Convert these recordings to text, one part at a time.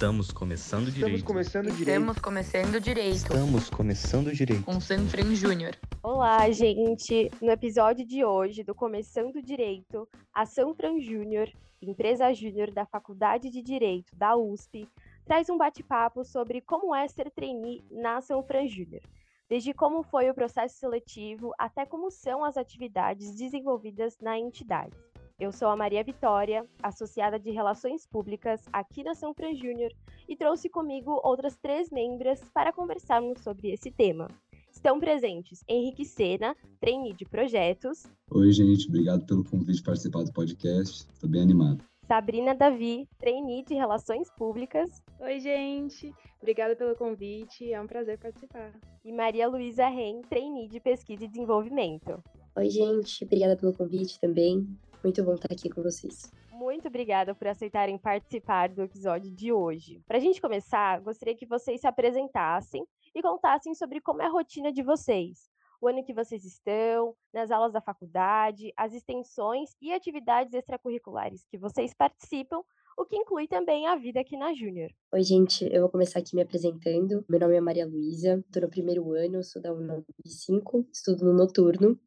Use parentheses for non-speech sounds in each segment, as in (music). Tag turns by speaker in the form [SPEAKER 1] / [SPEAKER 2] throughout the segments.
[SPEAKER 1] Estamos começando
[SPEAKER 2] Estamos
[SPEAKER 1] direito.
[SPEAKER 2] começando direito.
[SPEAKER 3] Estamos começando direito.
[SPEAKER 1] Estamos começando direito.
[SPEAKER 3] Com Sanfran Júnior.
[SPEAKER 4] Olá, gente! No episódio de hoje do Começando Direito, a Sanfran Júnior, empresa júnior da Faculdade de Direito da USP, traz um bate-papo sobre como é ser trainee na Sanfran Júnior, desde como foi o processo seletivo até como são as atividades desenvolvidas na entidade. Eu sou a Maria Vitória, associada de Relações Públicas aqui na Sanfran Júnior, e trouxe comigo outras três membras para conversarmos sobre esse tema. Estão presentes Henrique Sena, trainee de projetos.
[SPEAKER 5] Oi, gente, obrigado pelo convite de participar do podcast. Estou bem animado.
[SPEAKER 4] Sabrina Davi, trainee de Relações Públicas.
[SPEAKER 6] Oi, gente. Obrigada pelo convite. É um prazer participar.
[SPEAKER 4] E Maria Luísa Ren, trainee de Pesquisa e Desenvolvimento.
[SPEAKER 7] Oi, gente. Obrigada pelo convite também. Muito bom estar aqui com vocês.
[SPEAKER 4] Muito obrigada por aceitarem participar do episódio de hoje. Para a gente começar, gostaria que vocês se apresentassem e contassem sobre como é a rotina de vocês, o ano que vocês estão, nas aulas da faculdade, as extensões e atividades extracurriculares que vocês participam, o que inclui também a vida aqui na Júnior.
[SPEAKER 7] Oi, gente, eu vou começar aqui me apresentando. Meu nome é Maria Luísa, estou no primeiro ano, sou da UNAB 5, estudo no noturno,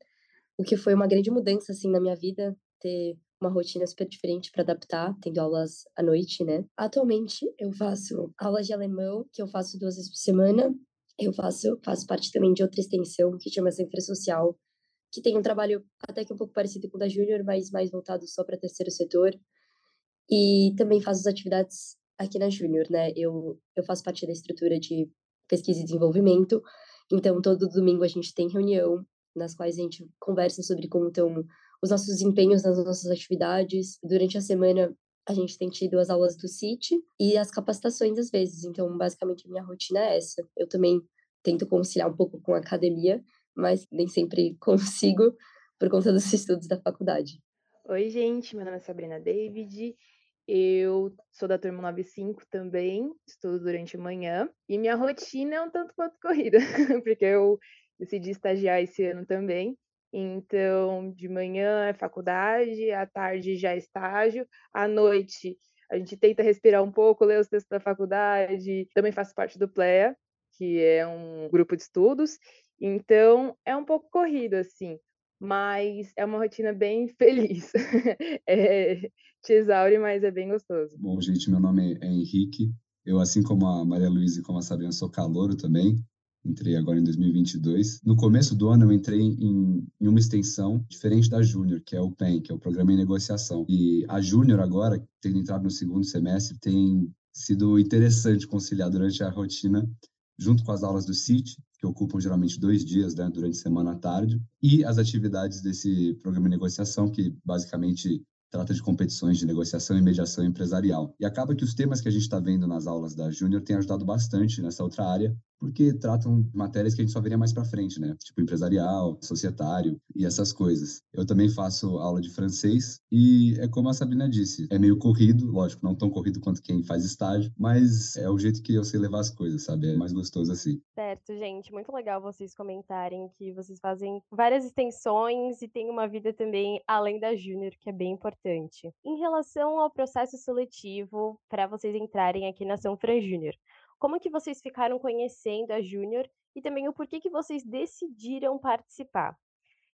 [SPEAKER 7] o que foi uma grande mudança assim na minha vida, ter uma rotina super diferente para adaptar, tendo aulas à noite, né? Atualmente eu faço aulas de alemão, que eu faço duas vezes por semana. Eu faço, faço parte também de outra extensão que chama Centro Social, que tem um trabalho até que um pouco parecido com o da Júnior, mas mais voltado só para terceiro setor. E também faço as atividades aqui na Júnior, né? Eu, eu faço parte da estrutura de pesquisa e desenvolvimento, então todo domingo a gente tem reunião nas quais a gente conversa sobre como estão os nossos desempenhos nas nossas atividades. Durante a semana, a gente tem tido as aulas do CIT e as capacitações às vezes. Então, basicamente, a minha rotina é essa. Eu também tento conciliar um pouco com a academia, mas nem sempre (laughs) consigo por conta dos estudos da faculdade.
[SPEAKER 6] Oi, gente. Meu nome é Sabrina David. Eu sou da turma 95 também, estudo durante a manhã. E minha rotina é um tanto quanto (laughs) corrida, porque eu decidi estagiar esse ano também. Então, de manhã é faculdade, à tarde já é estágio, à noite a gente tenta respirar um pouco, ler os textos da faculdade. Também faço parte do PLEA, que é um grupo de estudos. Então, é um pouco corrido, assim, mas é uma rotina bem (laughs) feliz. é, te exaure, mas é bem gostoso.
[SPEAKER 5] Bom, gente, meu nome é Henrique. Eu, assim como a Maria Luísa e como a Sabrina, sou calouro também. Entrei agora em 2022. No começo do ano, eu entrei em, em uma extensão diferente da Júnior, que é o PEN, que é o Programa em Negociação. E a Júnior, agora, tendo entrado no segundo semestre, tem sido interessante conciliar durante a rotina, junto com as aulas do CIT, que ocupam geralmente dois dias, né, durante a semana à tarde, e as atividades desse programa de negociação, que basicamente trata de competições de negociação e mediação empresarial. E acaba que os temas que a gente está vendo nas aulas da Júnior têm ajudado bastante nessa outra área, porque tratam matérias que a gente só veria mais para frente, né? Tipo empresarial, societário e essas coisas. Eu também faço aula de francês e é como a Sabrina disse, é meio corrido, lógico, não tão corrido quanto quem faz estágio, mas é o jeito que eu sei levar as coisas, sabe? É mais gostoso assim.
[SPEAKER 4] Certo, gente, muito legal vocês comentarem que vocês fazem várias extensões e têm uma vida também além da Júnior, que é bem importante. Em relação ao processo seletivo para vocês entrarem aqui na São Fran Júnior, como que vocês ficaram conhecendo a Júnior e também o porquê que vocês decidiram participar.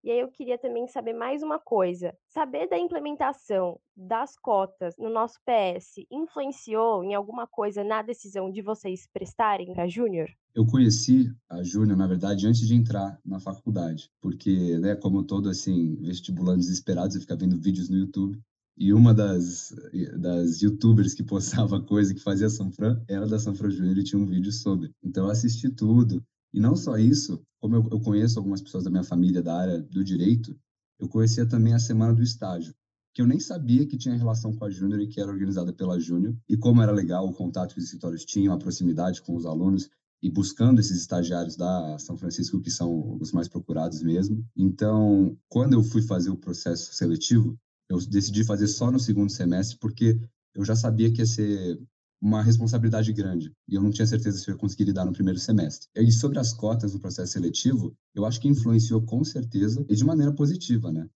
[SPEAKER 4] E aí eu queria também saber mais uma coisa. Saber da implementação das cotas no nosso PS influenciou em alguma coisa na decisão de vocês prestarem para Júnior?
[SPEAKER 5] Eu conheci a Júnior, na verdade, antes de entrar na faculdade, porque, né, como todo assim, vestibulando desesperado, você fica vendo vídeos no YouTube e uma das, das youtubers que postava (laughs) coisa que fazia Sanfran era da Sanfran Júnior e tinha um vídeo sobre. Então eu assisti tudo. E não só isso, como eu, eu conheço algumas pessoas da minha família da área do direito, eu conhecia também a Semana do Estágio, que eu nem sabia que tinha relação com a Júnior e que era organizada pela Júnior. E como era legal o contato que os escritórios tinham, a proximidade com os alunos e buscando esses estagiários da São Francisco, que são os mais procurados mesmo. Então, quando eu fui fazer o processo seletivo, eu decidi fazer só no segundo semestre porque eu já sabia que ia ser uma responsabilidade grande e eu não tinha certeza se eu ia conseguir lidar no primeiro semestre. E sobre as cotas no processo seletivo, eu acho que influenciou com certeza e de maneira positiva, né?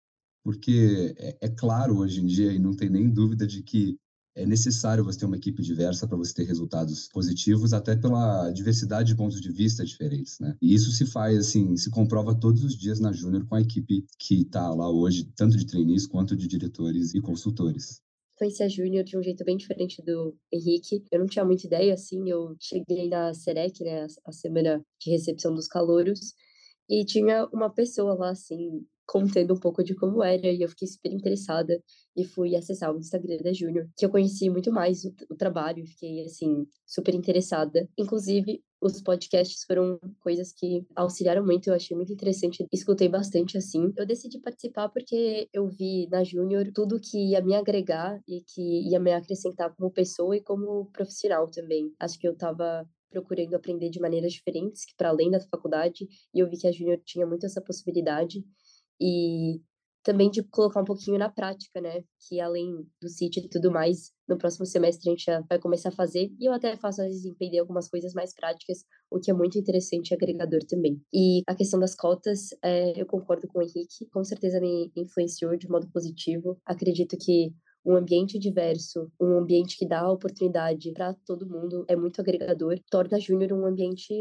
[SPEAKER 5] Porque é, é claro hoje em dia, e não tem nem dúvida de que é necessário você ter uma equipe diversa para você ter resultados positivos, até pela diversidade de pontos de vista diferentes, né? E isso se faz, assim, se comprova todos os dias na Júnior com a equipe que está lá hoje, tanto de trainees quanto de diretores e consultores
[SPEAKER 7] conheci a Júnior de um jeito bem diferente do Henrique. Eu não tinha muita ideia, assim, eu cheguei na Serec, né, a semana de recepção dos calouros, e tinha uma pessoa lá, assim, contando um pouco de como era, e eu fiquei super interessada e fui acessar o Instagram da Júnior, que eu conheci muito mais o, o trabalho, fiquei, assim, super interessada. Inclusive, os podcasts foram coisas que auxiliaram muito, eu achei muito interessante, escutei bastante, assim. Eu decidi participar porque eu vi na Júnior tudo que ia me agregar e que ia me acrescentar como pessoa e como profissional também. Acho que eu tava procurando aprender de maneiras diferentes, que para além da faculdade, e eu vi que a Júnior tinha muito essa possibilidade e também de colocar um pouquinho na prática, né? Que além do sítio e tudo mais, no próximo semestre a gente já vai começar a fazer, e eu até faço às vezes empreender algumas coisas mais práticas, o que é muito interessante e agregador também. E a questão das cotas, é, eu concordo com o Henrique, com certeza me influenciou de modo positivo. Acredito que um ambiente diverso, um ambiente que dá oportunidade para todo mundo é muito agregador, torna a Júnior um ambiente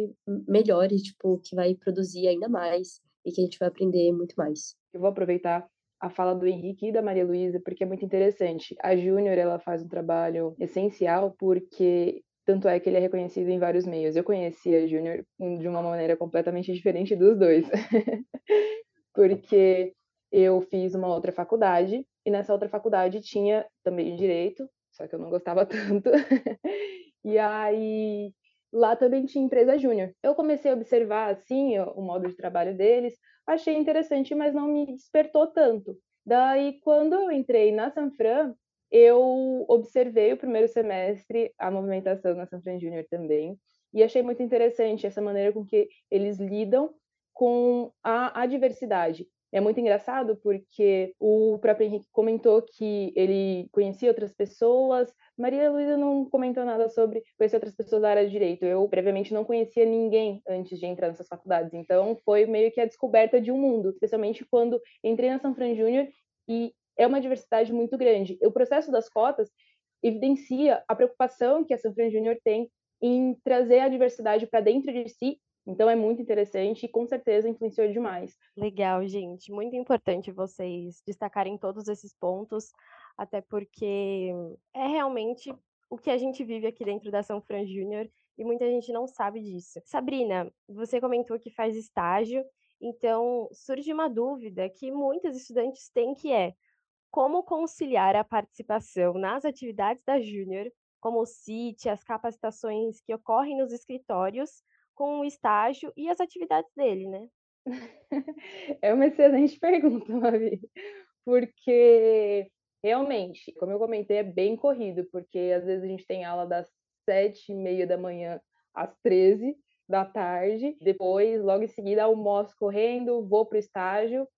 [SPEAKER 7] melhor e tipo que vai produzir ainda mais e que a gente vai aprender muito mais.
[SPEAKER 6] Eu vou aproveitar a fala do Henrique e da Maria Luísa, porque é muito interessante. A Júnior, ela faz um trabalho essencial, porque tanto é que ele é reconhecido em vários meios. Eu conheci a Júnior de uma maneira completamente diferente dos dois. (laughs) porque eu fiz uma outra faculdade, e nessa outra faculdade tinha também direito, só que eu não gostava (laughs) tanto. e aí lá também tinha empresa júnior. Eu comecei a observar assim o modo de trabalho deles, achei interessante, mas não me despertou tanto. Daí, quando eu entrei na Sanfran, eu observei o primeiro semestre a movimentação na Sanfran Júnior também, e achei muito interessante essa maneira com que eles lidam com a, a diversidade. É muito engraçado porque o próprio Henrique comentou que ele conhecia outras pessoas. Maria Luísa não comentou nada sobre conhecer outras pessoas da área de direito. Eu, previamente, não conhecia ninguém antes de entrar nessas faculdades. Então, foi meio que a descoberta de um mundo, especialmente quando entrei na São Fran Júnior e é uma diversidade muito grande. O processo das cotas evidencia a preocupação que a São Fran Júnior tem em trazer a diversidade para dentro de si então é muito interessante e com certeza influenciou demais.
[SPEAKER 4] Legal, gente. Muito importante vocês destacarem todos esses pontos, até porque é realmente o que a gente vive aqui dentro da São Fran Júnior e muita gente não sabe disso. Sabrina, você comentou que faz estágio, então surge uma dúvida que muitos estudantes têm que é como conciliar a participação nas atividades da Júnior, como o CIT, as capacitações que ocorrem nos escritórios, com o estágio e as atividades dele, né? (laughs)
[SPEAKER 6] É uma excelente pergunta, Mavi, porque realmente, como eu comentei, é bem corrido, porque às vezes a gente tem aula das sete e meia da manhã às treze da tarde, depois, logo em seguida, almoço correndo, vou para o estágio,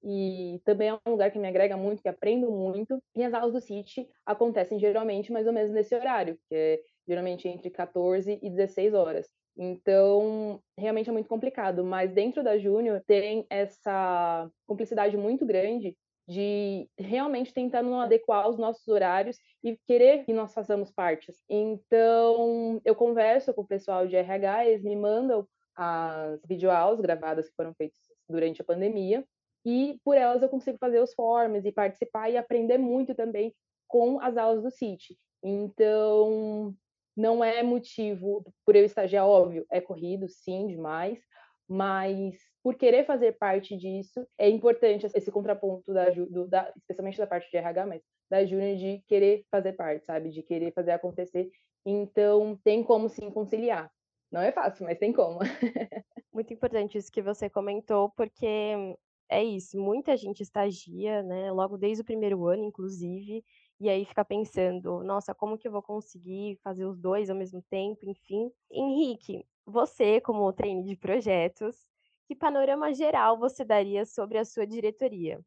[SPEAKER 6] e também é um lugar que me agrega muito, que aprendo muito. E as aulas do CIT acontecem geralmente mais ou menos nesse horário, que é geralmente entre 14 e 16 horas. Então, realmente é muito complicado, mas dentro da Júnior tem essa cumplicidade muito grande de realmente tentar não adequar os nossos horários e querer que nós façamos parte. Então, eu converso com o pessoal de RH, eles me mandam as videoaulas gravadas que foram feitas durante a pandemia, e por elas eu consigo fazer os forms e participar e aprender muito também com as aulas do CIT. Então, não é motivo por eu estagiar, óbvio, é corrido, sim, demais, mas por querer fazer parte disso, é importante esse contraponto, da, do, da, especialmente da parte de RH, mas da Júnior, de querer fazer parte, sabe? De querer fazer acontecer. Então, tem como sim conciliar. Não é fácil, mas tem como. (laughs)
[SPEAKER 4] Muito importante isso que você comentou, porque é isso, muita gente estagia, né? Logo desde o primeiro ano, inclusive, e aí fica pensando, nossa, como que eu vou conseguir fazer os dois ao mesmo tempo, enfim. Henrique, você, como treine de projetos, que panorama geral você daria sobre a sua diretoria?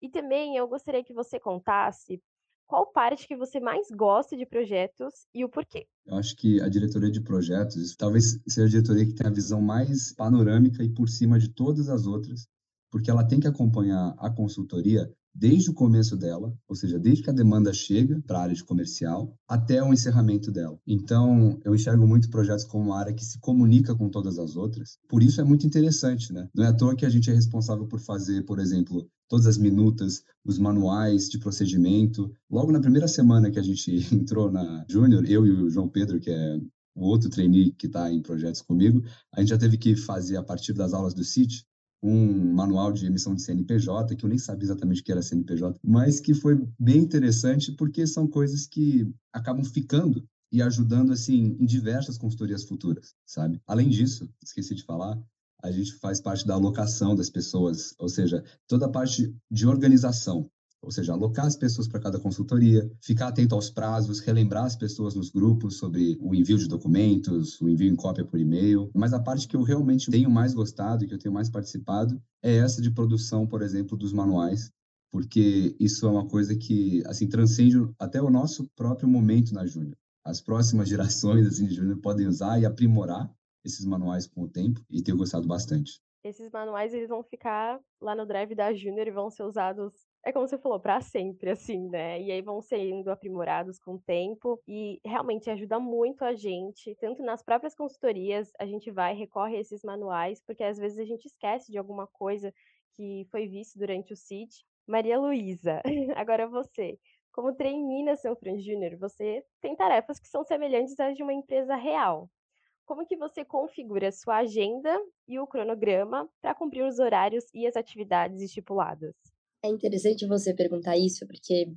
[SPEAKER 4] E também eu gostaria que você contasse qual parte que você mais gosta de projetos e o porquê.
[SPEAKER 5] Eu acho que a diretoria de projetos talvez seja a diretoria que tem a visão mais panorâmica e por cima de todas as outras, porque ela tem que acompanhar a consultoria desde o começo dela, ou seja, desde que a demanda chega para a área de comercial até o encerramento dela. Então, eu enxergo muito projetos como uma área que se comunica com todas as outras. Por isso é muito interessante, né? Não é à toa que a gente é responsável por fazer, por exemplo, todas as minutas, os manuais de procedimento. Logo na primeira semana que a gente (laughs) entrou na Júnior, eu e o João Pedro, que é o outro trainee que está em projetos comigo, a gente já teve que fazer, a partir das aulas do CIT, um manual de emissão de CNPJ, que eu nem sabia exatamente o que era CNPJ, mas que foi bem interessante porque são coisas que acabam ficando e ajudando assim em diversas consultorias futuras, sabe? Além disso, esqueci de falar, a gente faz parte da alocação das pessoas, ou seja, toda a parte de organização ou seja, alocar as pessoas para cada consultoria, ficar atento aos prazos, relembrar as pessoas nos grupos sobre o envio de documentos, o envio em cópia por e-mail. Mas a parte que eu realmente tenho mais gostado e que eu tenho mais participado é essa de produção, por exemplo, dos manuais, porque isso é uma coisa que assim transcende até o nosso próprio momento na Júnior. As próximas (laughs) gerações assim, de Júnior podem usar e aprimorar esses manuais com o tempo e tenho gostado bastante.
[SPEAKER 4] Esses manuais eles vão ficar lá no drive da Júnior e vão ser usados é como você falou, para sempre, assim, né? E aí vão sendo aprimorados com o tempo e realmente ajuda muito a gente, tanto nas próprias consultorias, a gente vai, recorre a esses manuais, porque às vezes a gente esquece de alguma coisa que foi visto durante o CIT. Maria Luísa, (laughs) agora você. Como trainee na São Fran Júnior, você tem tarefas que são semelhantes às de uma empresa real. Como que você configura a sua agenda e o cronograma para cumprir os horários e as atividades estipuladas?
[SPEAKER 7] É interessante você perguntar isso, porque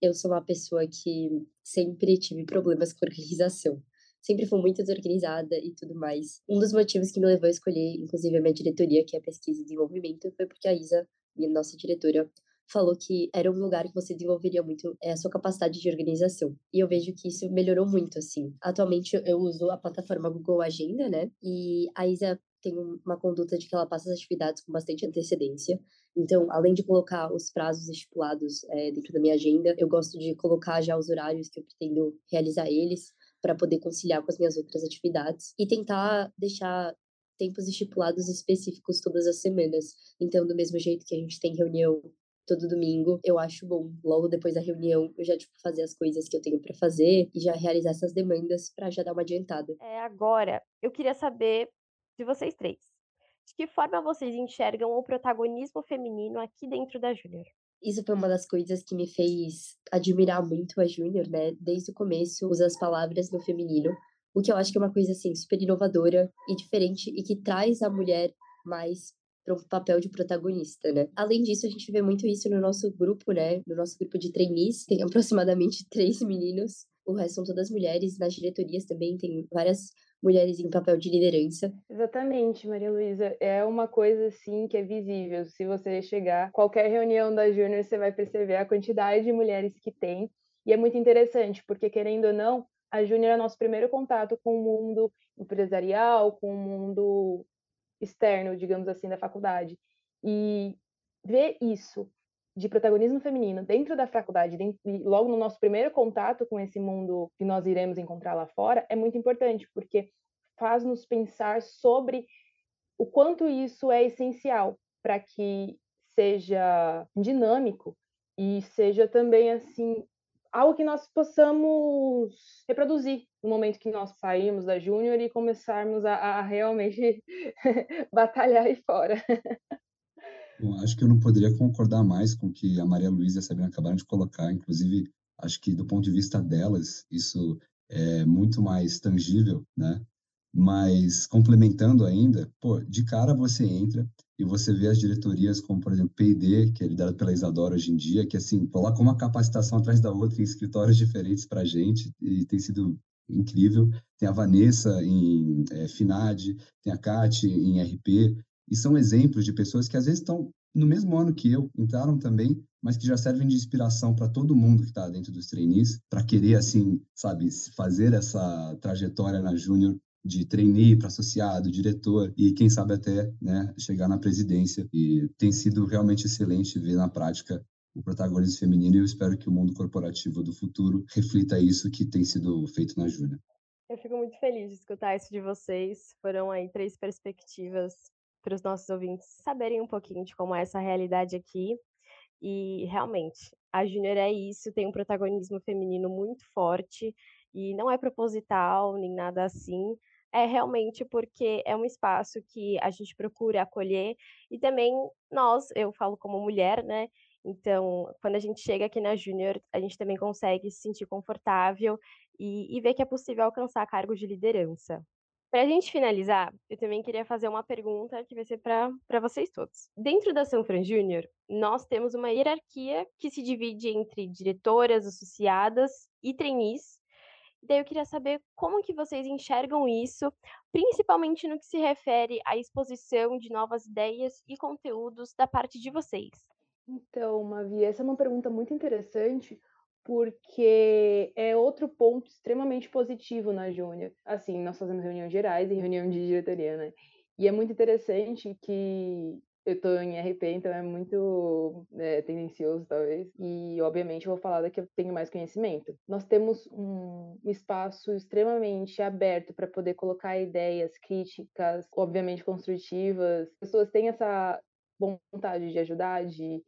[SPEAKER 7] eu sou uma pessoa que sempre tive problemas com organização. Sempre fui muito desorganizada e tudo mais. Um dos motivos que me levou a escolher, inclusive, a minha diretoria, que é a pesquisa e desenvolvimento, foi porque a Isa, minha nossa diretora, falou que era um lugar que você desenvolveria muito é, a sua capacidade de organização. E eu vejo que isso melhorou muito, assim. Atualmente eu uso a plataforma Google Agenda, né? E a Isa tem uma conduta de que ela passa as atividades com bastante antecedência. Então, além de colocar os prazos estipulados é, dentro da minha agenda, eu gosto de colocar já os horários que eu pretendo realizar eles para poder conciliar com as minhas outras atividades e tentar deixar tempos estipulados específicos todas as semanas. Então, do mesmo jeito que a gente tem reunião todo domingo, eu acho bom logo depois da reunião eu já tipo fazer as coisas que eu tenho para fazer e já realizar essas demandas para já dar uma adiantada.
[SPEAKER 4] É, agora, eu queria saber de vocês três. De que forma vocês enxergam o protagonismo feminino aqui dentro da Júnior?
[SPEAKER 7] Isso foi uma das coisas que me fez admirar muito a Júnior, né? Desde o começo, usa as palavras no feminino, o que eu acho que é uma coisa assim super inovadora e diferente e que traz a mulher mais para um papel de protagonista, né? Além disso, a gente vê muito isso no nosso grupo, né? No nosso grupo de trainees, tem aproximadamente (laughs) três meninos, o resto são todas mulheres. Nas diretorias também tem várias mulheres em papel de liderança.
[SPEAKER 6] Exatamente, Maria Luísa. É uma coisa assim que é visível. Se você chegar qualquer reunião da Júnior, você vai perceber a quantidade de mulheres que tem. E é muito interessante, porque querendo ou não, a Júnior é nosso primeiro contato com o mundo empresarial, com o mundo externo, digamos assim, da faculdade. E ver isso de protagonismo feminino dentro da faculdade, dentro, logo no nosso primeiro contato com esse mundo que nós iremos encontrar lá fora, é muito importante, porque faz nos pensar sobre o quanto isso é essencial para que seja dinâmico e seja também assim algo que nós possamos reproduzir no momento que nós saímos da Júnior e começarmos a, a realmente (laughs) batalhar aí fora.
[SPEAKER 5] Bom, acho que eu não poderia concordar mais com o que a Maria Luísa e a Sabrina acabaram de colocar. Inclusive, acho que do ponto de vista delas, isso é muito mais tangível, né? Mas complementando ainda, pô, de cara você entra e você vê as diretorias como, por exemplo, P&D, que é liderada pela Isadora hoje em dia, que assim, coloca uma capacitação atrás da outra em escritórios diferentes para gente e tem sido incrível. Tem a Vanessa em é, FINAD, tem a Kate em RP, e são exemplos de pessoas que às vezes estão no mesmo ano que eu, entraram também, mas que já servem de inspiração para todo mundo que está dentro dos trainees, para querer, assim, sabe, fazer essa trajetória na Júnior de trainee para associado, diretor e quem sabe até né, chegar na presidência. E tem sido realmente excelente ver na prática o protagonismo feminino e eu espero que o mundo corporativo do futuro reflita isso que tem sido feito na Júnior.
[SPEAKER 4] Eu fico muito feliz de escutar isso de vocês. Foram aí três perspectivas para os nossos ouvintes saberem um pouquinho de como é essa realidade aqui. E realmente, a Júnior é isso, tem um protagonismo feminino muito forte e não é proposital nem nada assim. É realmente porque é um espaço que a gente procura acolher e também nós, eu falo como mulher, né? Então, quando a gente chega aqui na Júnior, a gente também consegue se sentir confortável e, e ver que é possível alcançar cargos de liderança. Para a gente finalizar, eu também queria fazer uma pergunta que vai ser para vocês todos. Dentro da Sanfran Júnior, nós temos uma hierarquia que se divide entre diretoras, associadas e trainees. Daí eu queria saber como que vocês enxergam isso, principalmente no que se refere à exposição de novas ideias e conteúdos da parte de vocês.
[SPEAKER 6] Então, Mavi, essa é uma pergunta muito interessante, porque é outro ponto extremamente positivo na Júnior. Assim, nós fazemos reuniões gerais e reunião de diretoria, né? E é muito interessante que eu estou em RP, então é muito é, tendencioso, talvez. E, obviamente, eu vou falar daqui eu tenho mais conhecimento. Nós temos um espaço extremamente aberto para poder colocar ideias críticas, obviamente construtivas. As pessoas têm essa vontade de ajudar, de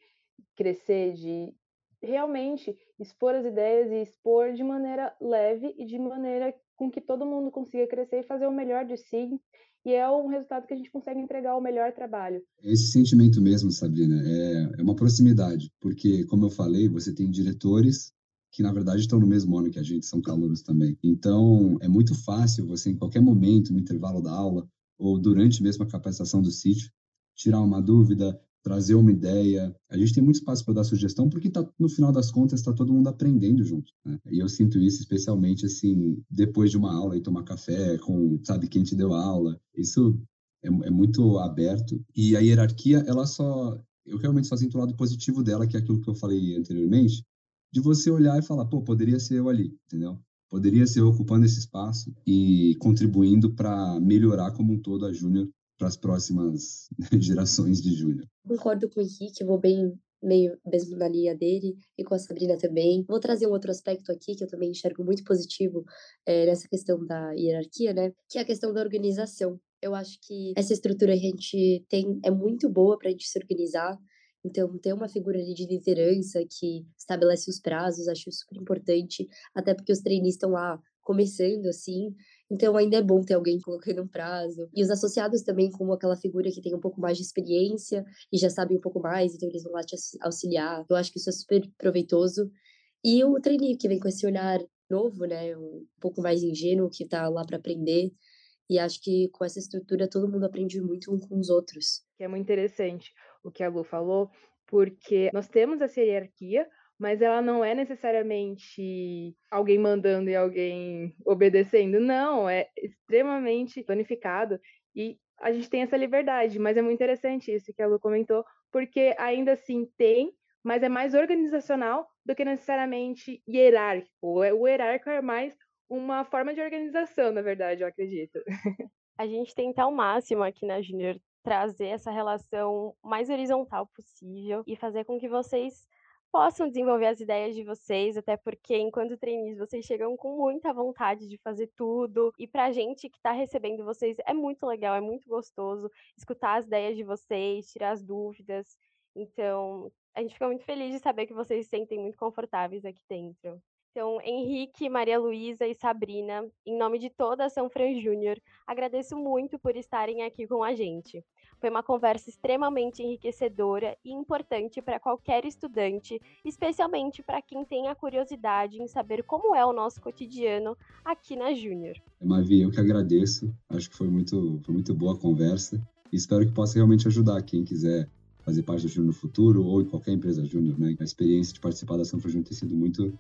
[SPEAKER 6] crescer, de realmente expor as ideias e expor de maneira leve e de maneira com que todo mundo consiga crescer e fazer o melhor de si. E é um resultado que a gente consegue entregar o melhor trabalho.
[SPEAKER 5] Esse sentimento mesmo, Sabrina, é, é uma proximidade, porque, como eu falei, você tem diretores que na verdade estão no mesmo ano que a gente, são calouros também. Então, é muito fácil você, em qualquer momento, no intervalo da aula, ou durante mesmo a capacitação do sítio, tirar uma dúvida, trazer uma ideia. A gente tem muito espaço para dar sugestão, porque tá, no final das contas está todo mundo aprendendo junto. Né? E eu sinto isso especialmente assim depois de uma aula e tomar café com sabe quem te deu aula. Isso é, é muito aberto e a hierarquia ela só eu realmente só sinto o lado positivo dela, que é aquilo que eu falei anteriormente, de você olhar e falar, pô, poderia ser eu ali, entendeu? Poderia ser eu ocupando esse espaço e contribuindo para melhorar como um todo a Júnior para as próximas (laughs) gerações de Júnior.
[SPEAKER 7] Concordo com o Henrique, vou bem meio mesmo na linha dele e com a Sabrina também. Vou trazer um outro aspecto aqui que eu também enxergo muito positivo é, nessa questão da hierarquia, né? Que é a questão da organização. Eu acho que essa estrutura que a gente tem é muito boa para a gente se organizar. Então, ter uma figura de liderança que estabelece os prazos, acho super importante, até porque os trainees estão lá começando, assim, então ainda é bom ter alguém colocando um prazo. E os associados também como aquela figura que tem um pouco mais de experiência e já sabe um pouco mais, então eles vão lá te auxiliar. Eu acho que isso é super proveitoso. E o trainee que vem com esse olhar novo, né, um pouco mais ingênuo, que tá lá para aprender. E acho que com essa estrutura todo mundo aprende muito um com os outros.
[SPEAKER 6] É muito interessante o que a Lu falou, porque nós temos essa hierarquia, mas ela não é necessariamente alguém mandando e alguém obedecendo. Não, é extremamente planificado e a gente tem essa liberdade, mas é muito interessante isso que a Lu comentou, porque ainda assim tem, mas é mais organizacional do que necessariamente hierárquico. O hierárquico é mais uma forma de organização, na verdade, eu acredito.
[SPEAKER 4] A gente tenta ao máximo aqui na Junior trazer essa relação mais horizontal possível e fazer com que vocês possam desenvolver as ideias de vocês, até porque enquanto trainees vocês chegam com muita vontade de fazer tudo, e pra gente que está recebendo vocês é muito legal, é muito gostoso escutar as ideias de vocês, tirar as dúvidas. Então, a gente fica muito feliz de saber que vocês se sentem muito confortáveis aqui dentro. Então, Henrique, Maria Luísa e Sabrina, em nome de toda a São Fran Júnior, agradeço muito por estarem aqui com a gente. Foi uma conversa extremamente enriquecedora e importante para qualquer estudante, especialmente para quem tem a curiosidade em saber como é o nosso cotidiano aqui na Júnior.
[SPEAKER 5] Mavi, eu que agradeço. Acho que foi muito, foi muito boa a conversa e espero que possa realmente ajudar quem quiser fazer parte do Júnior no futuro ou em qualquer empresa Júnior, né? A experiência de participar da São Júnior tem sido muito,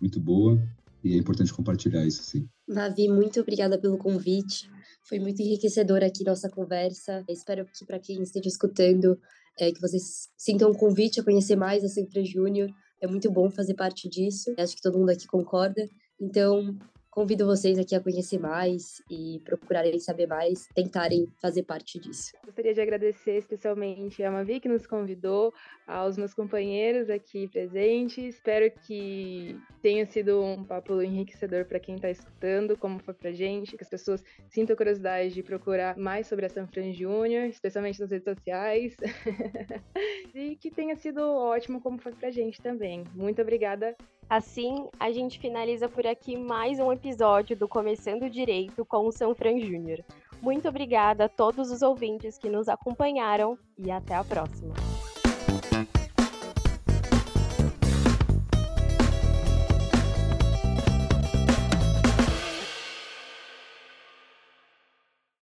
[SPEAKER 5] muito boa e é importante compartilhar isso, sim.
[SPEAKER 7] Mavi, muito obrigada pelo convite. Foi muito enriquecedora aqui nossa conversa. espero que para quem esteja escutando, é, que vocês sintam um convite a conhecer mais a Centra Júnior. É muito bom fazer parte disso. Acho que todo mundo aqui concorda. Então, convido vocês aqui a conhecer mais e procurarem saber mais, tentarem fazer parte disso.
[SPEAKER 6] Gostaria de agradecer especialmente a Mavi que nos convidou, aos meus companheiros aqui presentes. Espero que tenha sido um papo enriquecedor para quem está escutando, como foi pra gente, que as pessoas sintam curiosidade de procurar mais sobre a Sanfran Júnior, especialmente nas redes sociais. (laughs) e que tenha sido ótimo como foi pra gente também. Muito obrigada
[SPEAKER 4] Assim, a gente finaliza por aqui mais um episódio do Começando Direito com o Sanfran Júnior. Muito obrigada a todos os ouvintes que nos acompanharam e até a próxima.